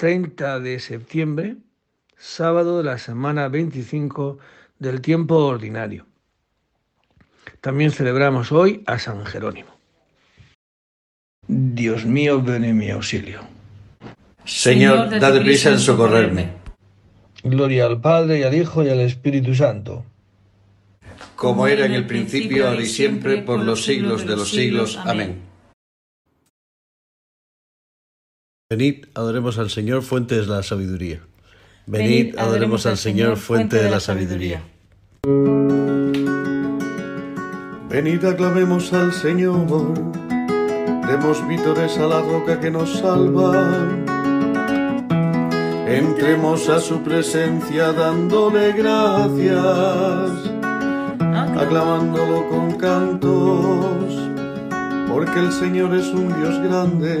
30 de septiembre, sábado de la semana 25 del tiempo ordinario. También celebramos hoy a San Jerónimo. Dios mío, ven en mi auxilio. Señor, dad prisa en socorrerme. Gloria al Padre y al Hijo y al Espíritu Santo. Como era en el principio, ahora y siempre, por los siglos de los siglos. Amén. Venid, adoremos al Señor, fuente de la sabiduría. Venid, adoremos al Señor, fuente de la sabiduría. Venid, aclamemos al Señor, demos vítores a la roca que nos salva. Entremos a su presencia dándole gracias, aclamándolo con cantos, porque el Señor es un Dios grande,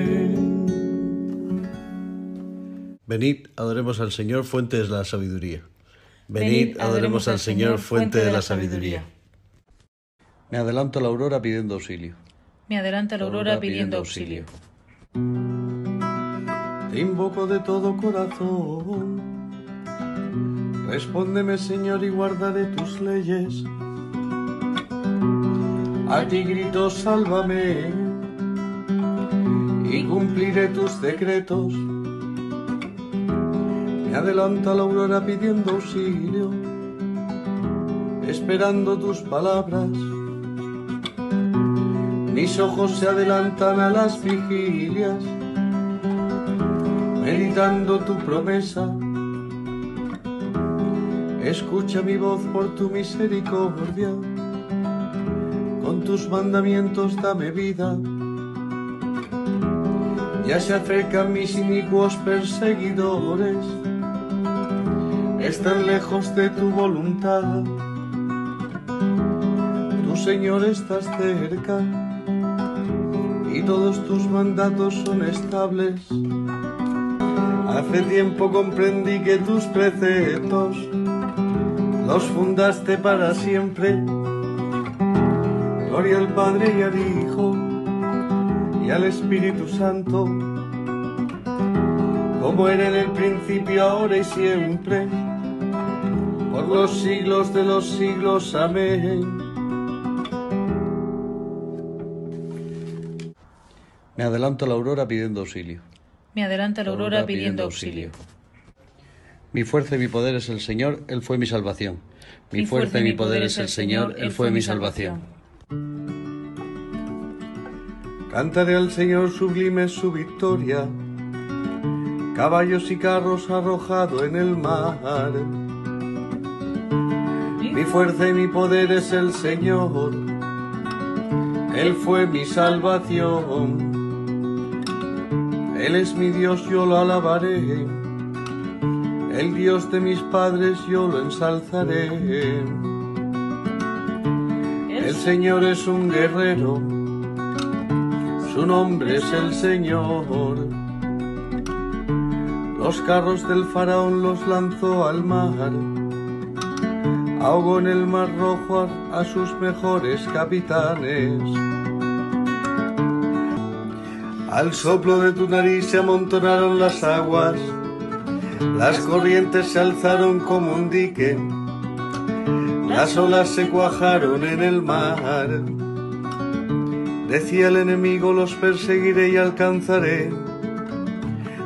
Venid, adoremos al Señor, fuente de la sabiduría. Venid, adoremos al Señor, fuente de la sabiduría. Me adelanto a la aurora pidiendo auxilio. Me adelanto a la aurora pidiendo auxilio. Te invoco de todo corazón. Respóndeme, Señor, y guardaré tus leyes. A ti grito, sálvame, y cumpliré tus decretos. Me adelanto a la aurora pidiendo auxilio, esperando tus palabras. Mis ojos se adelantan a las vigilias meditando tu promesa. Escucha mi voz por tu misericordia, con tus mandamientos dame vida. Ya se acercan mis inicuos perseguidores, están lejos de tu voluntad. Tu Señor estás cerca y todos tus mandatos son estables. Hace tiempo comprendí que tus preceptos los fundaste para siempre. Gloria al Padre y al Hijo y al Espíritu Santo, como era en el principio, ahora y siempre, los siglos de los siglos. Amén. Me adelanto a la aurora pidiendo auxilio. Me adelanta la aurora pidiendo auxilio. Mi fuerza y mi poder es el Señor, Él fue mi salvación. Mi fuerza y mi poder es el Señor, Él fue mi salvación. Cantaré al Señor sublime su victoria, caballos y carros arrojado en el mar. Mi fuerza y mi poder es el Señor, Él fue mi salvación. Él es mi Dios, yo lo alabaré. El Dios de mis padres, yo lo ensalzaré. El Señor es un guerrero, su nombre es el Señor. Los carros del faraón los lanzó al mar, ahogó en el mar rojo a, sus mejores capitanes. Al soplo de tu nariz se amontonaron las aguas, las corrientes se alzaron como un dique, las olas se cuajaron en el mar. Decía el enemigo, los perseguiré y alcanzaré.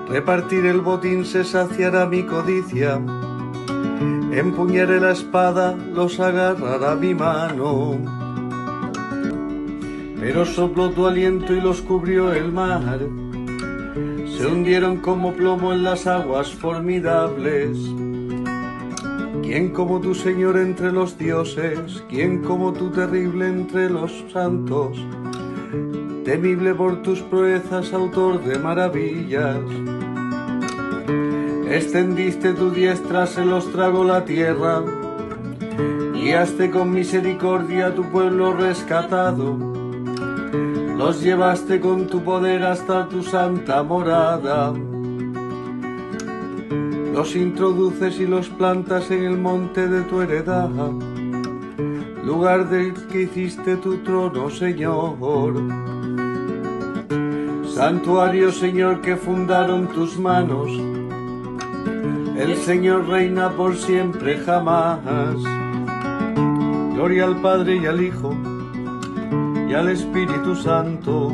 Repartir el botín se saciará mi codicia. Empuñaré la espada, los agarrará mi mano. Pero sopló tu aliento y los cubrió el mar. Se hundieron como plomo en las aguas formidables. ¿Quién como tu Señor entre los dioses? ¿Quién como tu terrible entre los santos? Temible por tus proezas, autor de maravillas. Extendiste tu diestra, se los tragó la tierra. Guiaste con misericordia a tu pueblo rescatado. Los llevaste con tu poder hasta tu santa morada. Los introduces y los plantas en el monte de tu heredad, lugar del que hiciste tu trono, Señor. Santuario, Señor, que fundaron tus manos. El Señor reina por siempre, jamás. Gloria al Padre y al Hijo y al Espíritu Santo,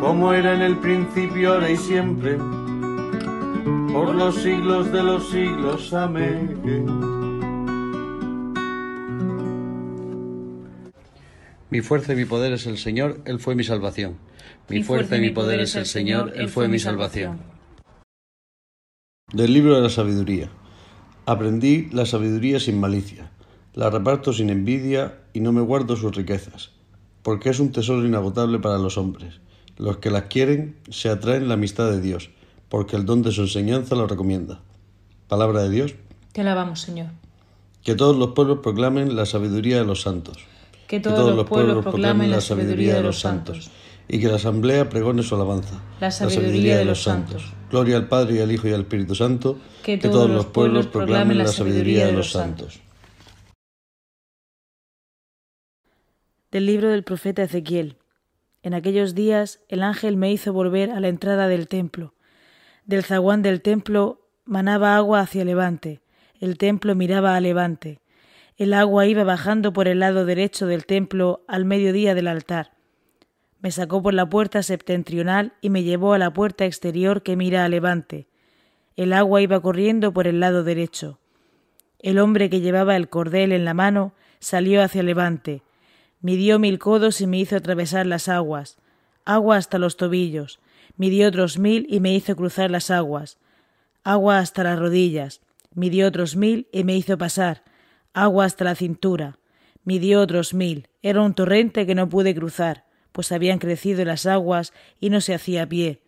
como era en el principio, ahora y siempre por los siglos de los siglos. Amén. Mi fuerza y mi poder es el Señor, Él fue mi salvación. Mi, fuerza y mi poder es el Señor, Él fue mi salvación. Del libro de la sabiduría. Aprendí la sabiduría sin malicia, la reparto sin envidia y no me guardo sus riquezas, porque es un tesoro inagotable para los hombres. Los que las quieren se atraen la amistad de Dios porque el don de su enseñanza lo recomienda. Palabra de Dios. Te alabamos, Señor. Que todos los pueblos proclamen la sabiduría de los santos. Que todos, los, pueblos, proclamen la sabiduría de los santos. Y que la asamblea pregone su alabanza. La sabiduría, de los santos. Gloria al Padre y al Hijo y al Espíritu Santo. Que todos, los pueblos proclamen la sabiduría de los santos. Del libro del profeta Ezequiel. En aquellos días el ángel me hizo volver a la entrada del templo del zaguán del templo manaba agua hacia levante, el templo miraba a levante. El agua iba bajando por el lado derecho del templo al mediodía del altar. Me sacó por la puerta septentrional y me llevó a la puerta exterior que mira a levante. El agua iba corriendo por el lado derecho. El hombre que llevaba el cordel en la mano salió hacia levante. Midió mil codos y me hizo atravesar las aguas, agua hasta los tobillos. Midió otros mil y me hizo cruzar las aguas, agua hasta las rodillas, midió otros mil y me hizo pasar, agua hasta la cintura, midió otros mil, era un torrente que no pude cruzar, pues habían crecido las aguas y no se hacía pie,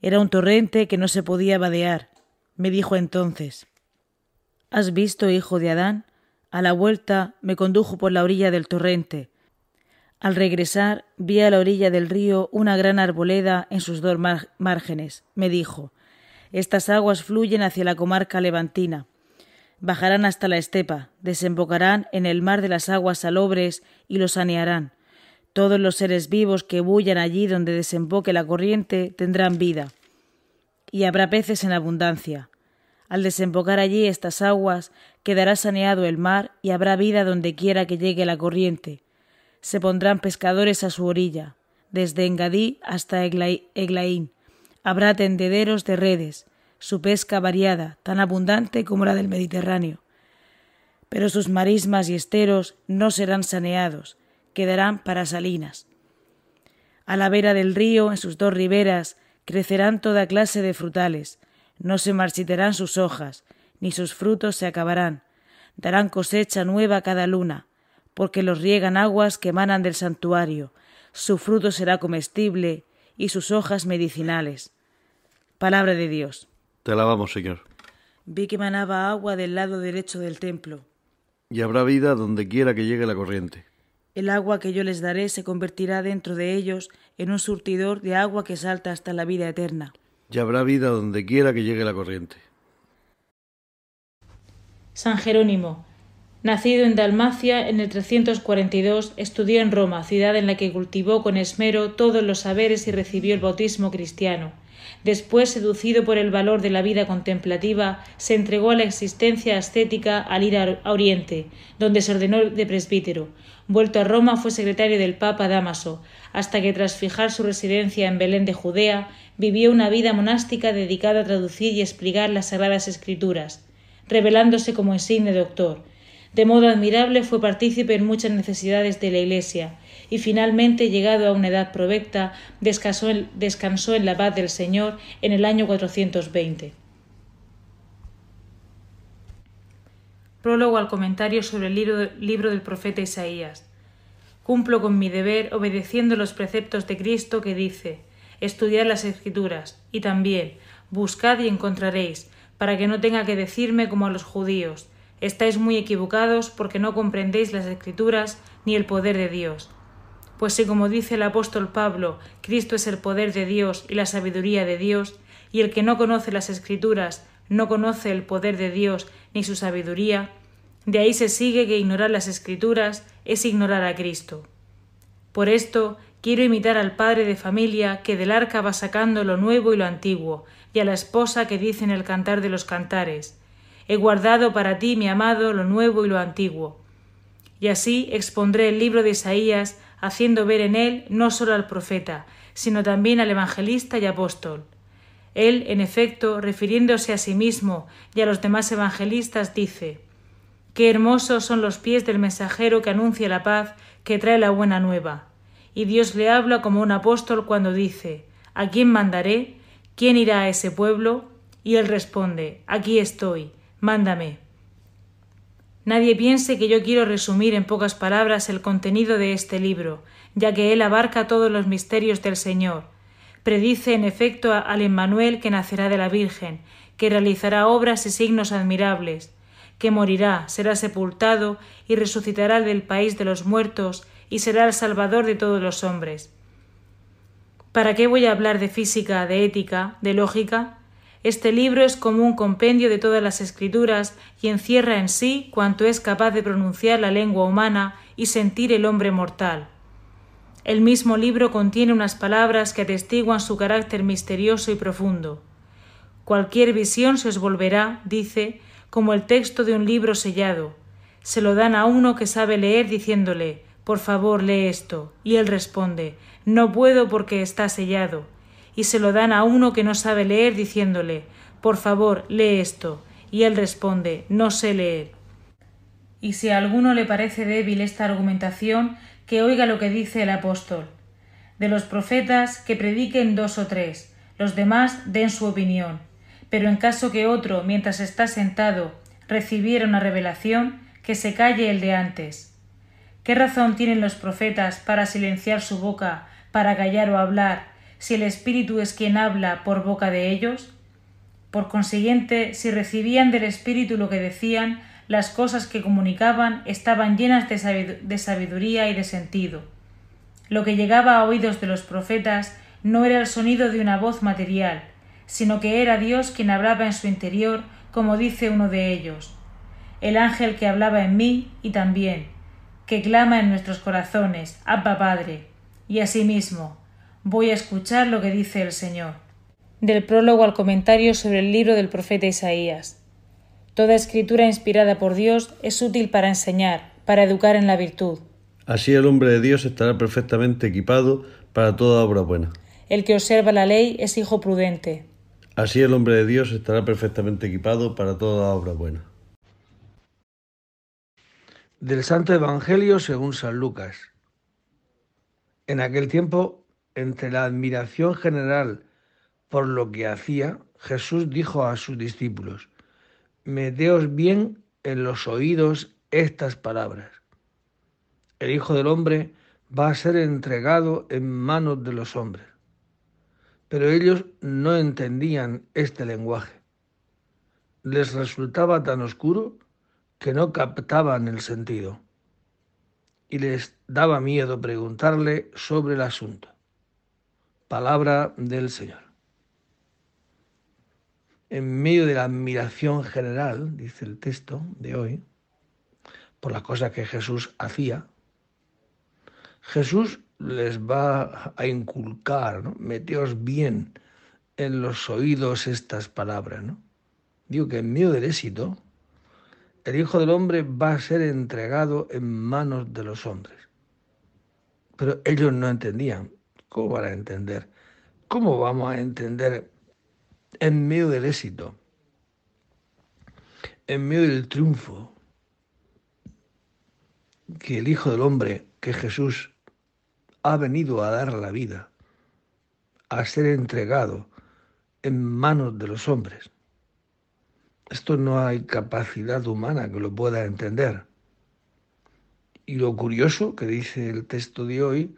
era un torrente que no se podía vadear. Me dijo entonces ¿Has visto, hijo de Adán? A la vuelta me condujo por la orilla del torrente, al regresar vi a la orilla del río una gran arboleda en sus dos márgenes. Me dijo Estas aguas fluyen hacia la comarca levantina. Bajarán hasta la estepa, desembocarán en el mar de las aguas salobres y lo sanearán. Todos los seres vivos que bullan allí donde desemboque la corriente tendrán vida. Y habrá peces en abundancia. Al desembocar allí estas aguas, quedará saneado el mar y habrá vida donde quiera que llegue la corriente se pondrán pescadores a su orilla, desde Engadí hasta Eglaín. Habrá tendederos de redes, su pesca variada, tan abundante como la del Mediterráneo. Pero sus marismas y esteros no serán saneados, quedarán para salinas. A la vera del río, en sus dos riberas, crecerán toda clase de frutales, no se marchitarán sus hojas, ni sus frutos se acabarán, darán cosecha nueva cada luna, porque los riegan aguas que emanan del santuario, su fruto será comestible y sus hojas medicinales. Palabra de Dios. Te alabamos, Señor. Vi que manaba agua del lado derecho del templo. Y habrá vida donde quiera que llegue la corriente. El agua que yo les daré se convertirá dentro de ellos en un surtidor de agua que salta hasta la vida eterna. Y habrá vida donde quiera que llegue la corriente. San Jerónimo, nacido en Dalmacia en el 342, estudió en Roma, ciudad en la que cultivó con esmero todos los saberes y recibió el bautismo cristiano. Después, seducido por el valor de la vida contemplativa, se entregó a la existencia ascética al ir a Oriente, donde se ordenó de presbítero. Vuelto a Roma, fue secretario del Papa Damaso, hasta que tras fijar su residencia en Belén de Judea, vivió una vida monástica dedicada a traducir y explicar las Sagradas Escrituras, revelándose como insigne doctor. De modo admirable fue partícipe en muchas necesidades de la Iglesia, y finalmente, llegado a una edad provecta, descansó en, descansó en la paz del Señor en el año 420. Prólogo al comentario sobre el libro, libro del profeta Isaías. Cumplo con mi deber obedeciendo los preceptos de Cristo que dice estudiad las escrituras y también buscad y encontraréis, para que no tenga que decirme como a los judíos estáis muy equivocados porque no comprendéis las escrituras ni el poder de Dios. Pues si como dice el apóstol Pablo, Cristo es el poder de Dios y la sabiduría de Dios, y el que no conoce las escrituras no conoce el poder de Dios ni su sabiduría, de ahí se sigue que ignorar las escrituras es ignorar a Cristo. Por esto quiero imitar al padre de familia que del arca va sacando lo nuevo y lo antiguo, y a la esposa que dice en el cantar de los cantares He guardado para ti, mi amado, lo nuevo y lo antiguo. Y así expondré el libro de Isaías haciendo ver en él no sólo al profeta, sino también al evangelista y apóstol. Él, en efecto, refiriéndose a sí mismo y a los demás evangelistas, dice Qué hermosos son los pies del mensajero que anuncia la paz, que trae la buena nueva. Y Dios le habla como un apóstol cuando dice ¿A quién mandaré? ¿Quién irá a ese pueblo? Y él responde Aquí estoy, mándame. Nadie piense que yo quiero resumir en pocas palabras el contenido de este libro, ya que él abarca todos los misterios del Señor. Predice en efecto al Emmanuel que nacerá de la Virgen, que realizará obras y signos admirables, que morirá, será sepultado y resucitará del país de los muertos y será el Salvador de todos los hombres. ¿Para qué voy a hablar de física, de ética, de lógica? Este libro es como un compendio de todas las escrituras y encierra en sí cuanto es capaz de pronunciar la lengua humana y sentir el hombre mortal. El mismo libro contiene unas palabras que atestiguan su carácter misterioso y profundo. Cualquier visión se os volverá, dice, como el texto de un libro sellado. Se lo dan a uno que sabe leer diciéndole, por favor, lee esto. Y él responde, no puedo porque está sellado y se lo dan a uno que no sabe leer diciéndole Por favor, lee esto. Y él responde No sé leer. Y si a alguno le parece débil esta argumentación, que oiga lo que dice el apóstol. De los profetas que prediquen dos o tres, los demás den su opinión. Pero en caso que otro, mientras está sentado, recibiera una revelación, que se calle el de antes. ¿Qué razón tienen los profetas para silenciar su boca, para callar o hablar, si el Espíritu es quien habla por boca de ellos? Por consiguiente, si recibían del Espíritu lo que decían, las cosas que comunicaban estaban llenas de sabiduría y de sentido. Lo que llegaba a oídos de los profetas no era el sonido de una voz material, sino que era Dios quien hablaba en su interior, como dice uno de ellos. El ángel que hablaba en mí y también, que clama en nuestros corazones, Abba Padre, y asimismo, Voy a escuchar lo que dice el Señor. Del prólogo al comentario sobre el libro del profeta Isaías. Toda escritura inspirada por Dios es útil para enseñar, para educar en la virtud. Así el hombre de Dios estará perfectamente equipado para toda obra buena. El que observa la ley es hijo prudente. Así el hombre de Dios estará perfectamente equipado para toda obra buena. Del Santo Evangelio según San Lucas. En aquel tiempo entre la admiración general por lo que hacía, Jesús dijo a sus discípulos, Meteos bien en los oídos estas palabras. el Hijo del Hombre va a ser entregado en manos de los hombres. Pero ellos no entendían este lenguaje. Les resultaba tan oscuro que no captaban el sentido y les daba miedo preguntarle sobre el asunto. Palabra del Señor. En medio de la admiración general, dice el texto de hoy, por las cosas que Jesús hacía, Jesús les va a inculcar, meteos bien en los oídos estas palabras. ¿no? Digo que en medio del éxito, el Hijo del Hombre va a ser entregado en manos de los hombres. Pero ellos no entendían. ¿Cómo van a entender? ¿Cómo vamos a entender en medio del éxito, en medio del triunfo, que el Hijo del Hombre, que Jesús ha venido a dar la vida, a ser entregado en manos de los hombres. Esto no hay capacidad humana que lo pueda entender. Y lo curioso que dice el texto de hoy,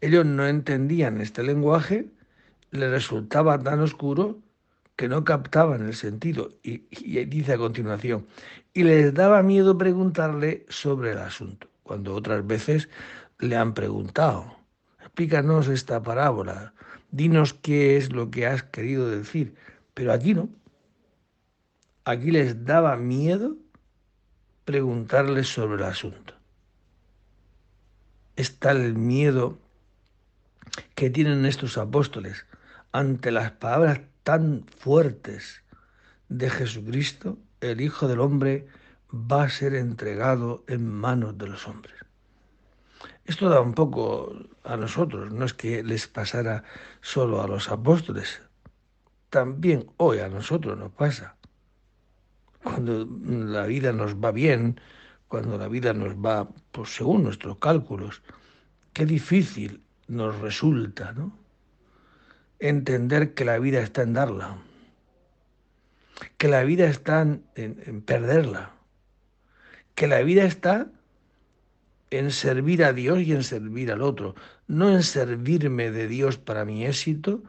ellos no entendían este lenguaje, les resultaba tan oscuro que no captaban el sentido. Y, y, dice a continuación, y les daba miedo preguntarle sobre el asunto, cuando otras veces le han preguntado, explícanos esta parábola, dinos qué es lo que has querido decir, pero aquí no. Aquí les daba miedo preguntarles sobre el asunto. Está el miedo que tienen estos apóstoles ante las palabras tan fuertes de Jesucristo, el Hijo del Hombre va a ser entregado en manos de los hombres. Esto da un poco a nosotros, no es que les pasara solo a los apóstoles, también hoy a nosotros nos pasa. Cuando la vida nos va bien, cuando la vida nos va pues, según nuestros cálculos, qué difícil nos resulta, ¿no? entender que la vida está en darla, que la vida está en, perderla, que la vida está en servir a Dios y en servir al otro, no en servirme de Dios para mi éxito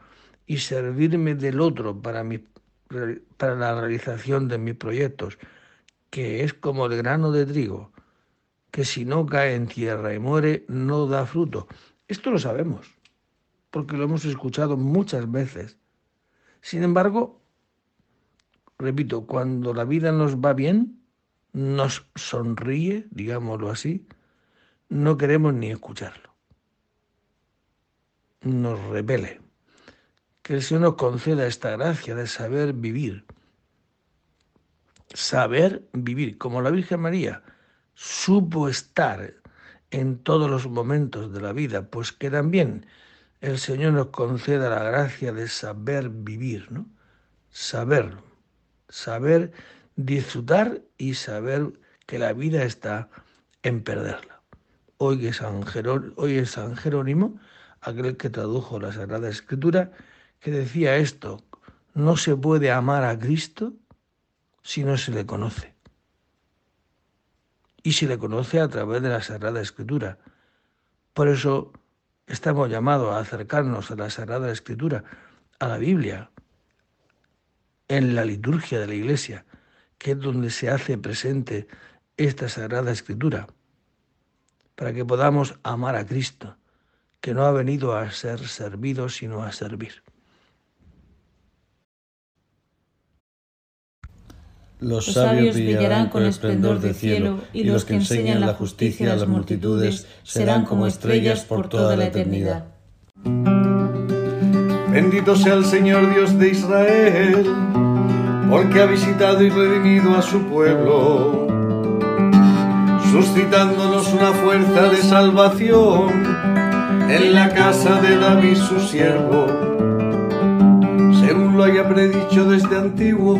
y servirme del otro para, mi, para la realización de mis proyectos, que es como el grano de trigo, que si no cae en tierra y muere, no da fruto. Esto lo sabemos porque lo hemos escuchado muchas veces. Sin embargo, repito, cuando la vida nos va bien, nos sonríe, digámoslo así, no queremos ni escucharlo. Nos repele. Que el Señor nos conceda esta gracia de saber vivir. Saber vivir, como la Virgen María supo estar en todos los momentos de la vida, pues que también el Señor nos conceda la gracia de saber vivir, ¿no? Saberlo, saber disfrutar y saber que la vida está en perderla. Hoy San, hoy es San Jerónimo, aquel que tradujo la Sagrada Escritura, que decía esto, no se puede amar a Cristo si no se le conoce. Y se le conoce a través de la Sagrada Escritura. Por eso Estamos llamados a acercarnos a la Sagrada Escritura, a la Biblia, en la liturgia de la Iglesia, que es donde se hace presente esta Sagrada Escritura, para que podamos amar a Cristo, que no ha venido a ser servido, sino a servir. Los sabios brillarán con esplendor del cielo, y los que enseñan la justicia a las multitudes serán como estrellas por toda la eternidad. Bendito sea el Señor Dios de Israel, porque ha visitado y redimido a su pueblo, suscitándonos una fuerza de salvación en la casa de David su siervo, según lo haya predicho desde antiguo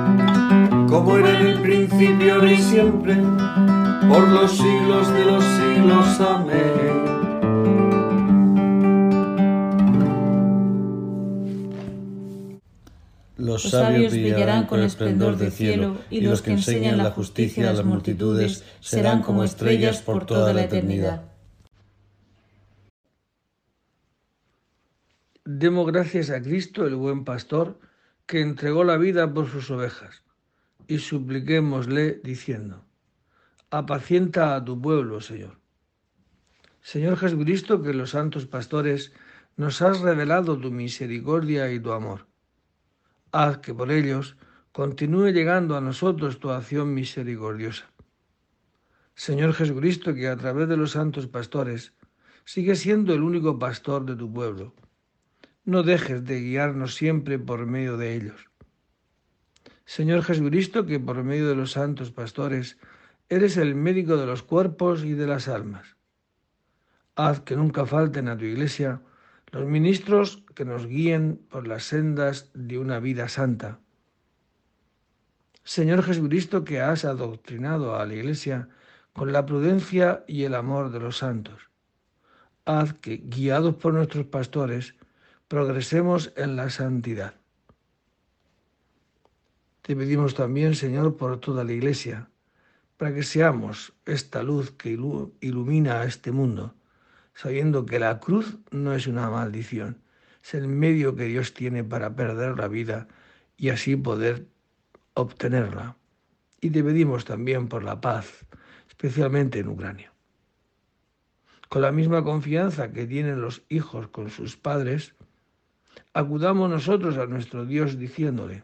como era en el principio, ahora y siempre, por los siglos de los siglos. Amén. Los sabios brillarán con esplendor del cielo, y los que enseñan la justicia a las multitudes serán como estrellas por toda la eternidad. Demos gracias a Cristo, el buen pastor, que entregó la vida por sus ovejas, y supliquémosle diciendo, apacienta a tu pueblo, Señor. Señor Jesucristo, que los santos pastores nos has revelado tu misericordia y tu amor. Haz que por ellos continúe llegando a nosotros tu acción misericordiosa. Señor Jesucristo, que a través de los santos pastores sigue siendo el único pastor de tu pueblo no dejes de guiarnos siempre por medio de ellos. Señor Jesucristo, que por medio de los santos pastores eres el médico de los cuerpos y de las almas. Haz que nunca falten a tu iglesia los ministros que nos guíen por las sendas de una vida santa. Señor Jesucristo, que has adoctrinado a la iglesia con la prudencia y el amor de los santos. Haz que, guiados por nuestros pastores, progresemos en la santidad. Te pedimos también, Señor, por toda la Iglesia, para que seamos esta luz que ilumina a este mundo, sabiendo que la cruz no es una maldición, es el medio que Dios tiene para perder la vida y así poder obtenerla. Y te pedimos también por la paz, especialmente en Ucrania. Con la misma confianza que tienen los hijos con sus padres, acudamos nosotros a nuestro Dios diciéndole,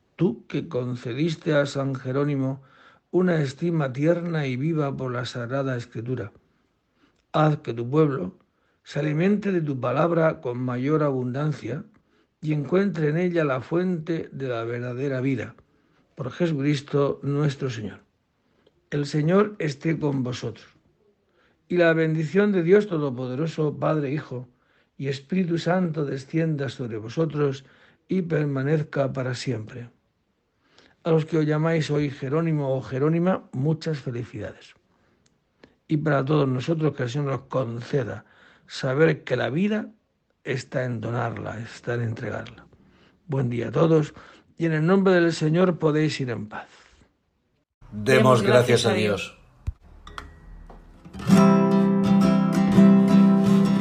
tú que concediste a San Jerónimo una estima tierna y viva por la Sagrada Escritura, haz que tu pueblo se alimente de tu palabra con mayor abundancia y encuentre en ella la fuente de la verdadera vida, por Jesucristo nuestro Señor. El Señor esté con vosotros. Y la bendición de Dios Todopoderoso, Padre, Hijo, y Espíritu Santo descienda sobre vosotros y permanezca para siempre. A los que os llamáis hoy Jerónimo o Jerónima, muchas felicidades. Y para todos nosotros que el Señor nos conceda saber que la vida está en donarla, está en entregarla. Buen día a todos y en el nombre del Señor podéis ir en paz. Demos gracias a Dios.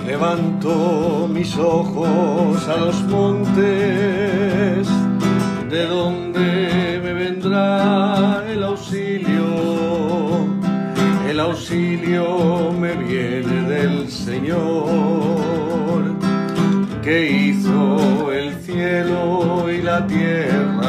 Levanto mis ojos a los montes, de donde el auxilio. El auxilio me viene del Señor, que hizo el cielo y la tierra.